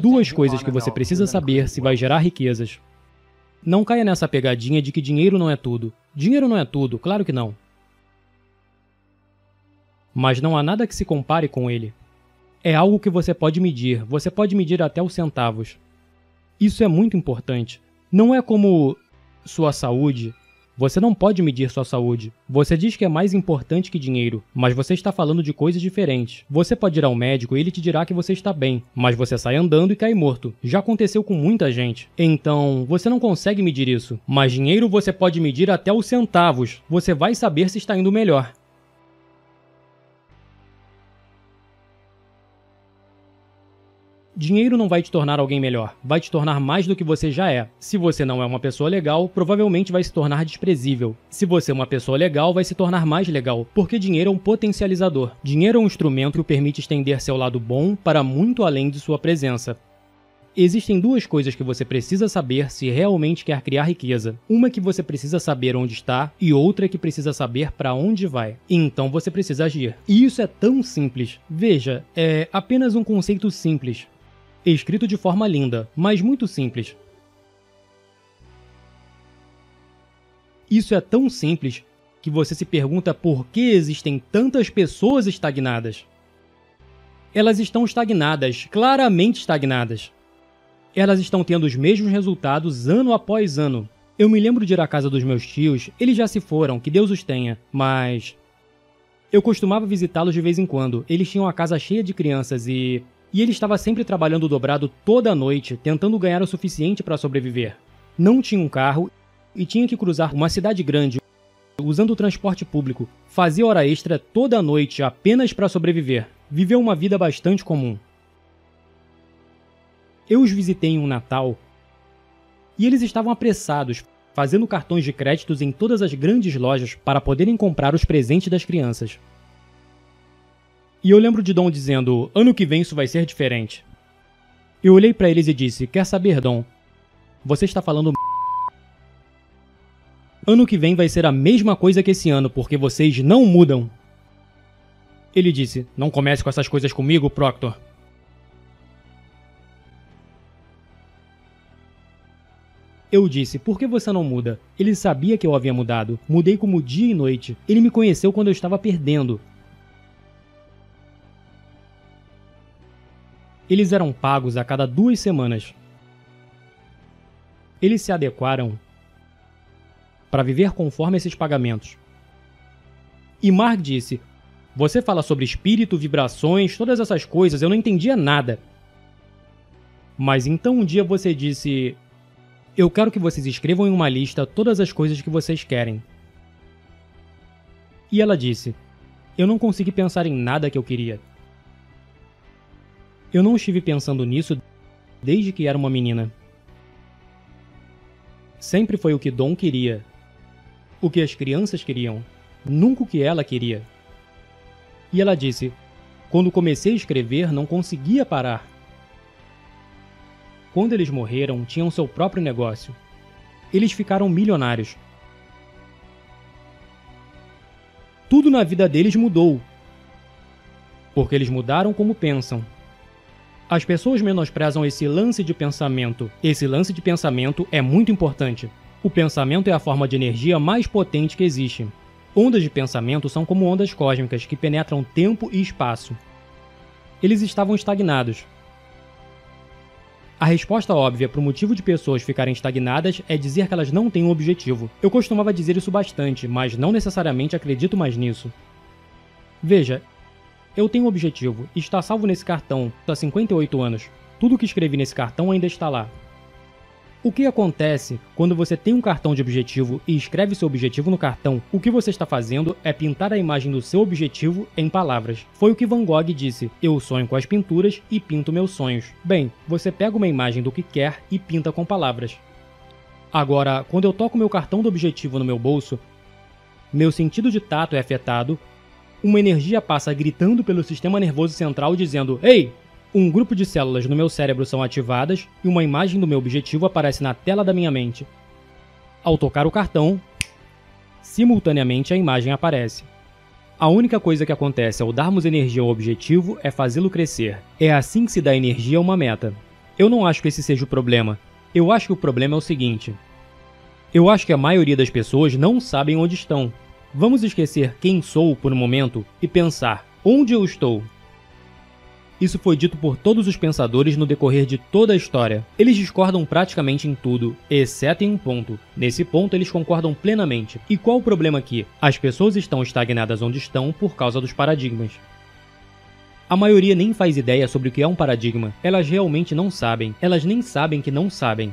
Duas coisas que você precisa saber se vai gerar riquezas. Não caia nessa pegadinha de que dinheiro não é tudo. Dinheiro não é tudo, claro que não. Mas não há nada que se compare com ele. É algo que você pode medir, você pode medir até os centavos. Isso é muito importante. Não é como sua saúde, você não pode medir sua saúde. Você diz que é mais importante que dinheiro, mas você está falando de coisas diferentes. Você pode ir ao médico e ele te dirá que você está bem, mas você sai andando e cai morto. Já aconteceu com muita gente. Então, você não consegue medir isso. Mas dinheiro você pode medir até os centavos. Você vai saber se está indo melhor. Dinheiro não vai te tornar alguém melhor, vai te tornar mais do que você já é. Se você não é uma pessoa legal, provavelmente vai se tornar desprezível. Se você é uma pessoa legal, vai se tornar mais legal, porque dinheiro é um potencializador. Dinheiro é um instrumento que permite estender seu lado bom para muito além de sua presença. Existem duas coisas que você precisa saber se realmente quer criar riqueza. Uma que você precisa saber onde está e outra que precisa saber para onde vai. Então você precisa agir. E isso é tão simples. Veja, é apenas um conceito simples, escrito de forma linda, mas muito simples. Isso é tão simples que você se pergunta por que existem tantas pessoas estagnadas. Elas estão estagnadas, claramente estagnadas. Elas estão tendo os mesmos resultados ano após ano. Eu me lembro de ir à casa dos meus tios, eles já se foram, que Deus os tenha, mas. Eu costumava visitá-los de vez em quando. Eles tinham a casa cheia de crianças e e ele estava sempre trabalhando dobrado toda a noite, tentando ganhar o suficiente para sobreviver. Não tinha um carro e tinha que cruzar uma cidade grande usando o transporte público. Fazia hora extra toda a noite apenas para sobreviver. Viveu uma vida bastante comum. Eu os visitei em um Natal e eles estavam apressados, fazendo cartões de créditos em todas as grandes lojas para poderem comprar os presentes das crianças. E eu lembro de Dom dizendo: ano que vem isso vai ser diferente. Eu olhei para eles e disse: Quer saber, Dom? Você está falando. Ano que vem vai ser a mesma coisa que esse ano, porque vocês não mudam. Ele disse: Não comece com essas coisas comigo, Proctor. Eu disse, por que você não muda? Ele sabia que eu havia mudado. Mudei como dia e noite. Ele me conheceu quando eu estava perdendo. Eles eram pagos a cada duas semanas. Eles se adequaram para viver conforme esses pagamentos. E Mark disse: Você fala sobre espírito, vibrações, todas essas coisas, eu não entendia nada. Mas então um dia você disse: Eu quero que vocês escrevam em uma lista todas as coisas que vocês querem. E ela disse: Eu não consegui pensar em nada que eu queria. Eu não estive pensando nisso desde que era uma menina. Sempre foi o que Dom queria. O que as crianças queriam. Nunca o que ela queria. E ela disse: Quando comecei a escrever, não conseguia parar. Quando eles morreram, tinham seu próprio negócio. Eles ficaram milionários. Tudo na vida deles mudou. Porque eles mudaram como pensam. As pessoas menosprezam esse lance de pensamento. Esse lance de pensamento é muito importante. O pensamento é a forma de energia mais potente que existe. Ondas de pensamento são como ondas cósmicas que penetram tempo e espaço. Eles estavam estagnados. A resposta óbvia para o motivo de pessoas ficarem estagnadas é dizer que elas não têm um objetivo. Eu costumava dizer isso bastante, mas não necessariamente acredito mais nisso. Veja, eu tenho um objetivo, está salvo nesse cartão há 58 anos. Tudo que escrevi nesse cartão ainda está lá. O que acontece quando você tem um cartão de objetivo e escreve seu objetivo no cartão? O que você está fazendo é pintar a imagem do seu objetivo em palavras. Foi o que Van Gogh disse: Eu sonho com as pinturas e pinto meus sonhos. Bem, você pega uma imagem do que quer e pinta com palavras. Agora, quando eu toco meu cartão do objetivo no meu bolso, meu sentido de tato é afetado uma energia passa gritando pelo sistema nervoso central dizendo: Ei! Um grupo de células no meu cérebro são ativadas e uma imagem do meu objetivo aparece na tela da minha mente. Ao tocar o cartão, simultaneamente a imagem aparece. A única coisa que acontece ao darmos energia ao objetivo é fazê-lo crescer. É assim que se dá energia a uma meta. Eu não acho que esse seja o problema. Eu acho que o problema é o seguinte. Eu acho que a maioria das pessoas não sabem onde estão. Vamos esquecer quem sou por um momento e pensar: onde eu estou? Isso foi dito por todos os pensadores no decorrer de toda a história. Eles discordam praticamente em tudo, exceto em um ponto. Nesse ponto, eles concordam plenamente. E qual o problema aqui? As pessoas estão estagnadas onde estão por causa dos paradigmas. A maioria nem faz ideia sobre o que é um paradigma. Elas realmente não sabem. Elas nem sabem que não sabem.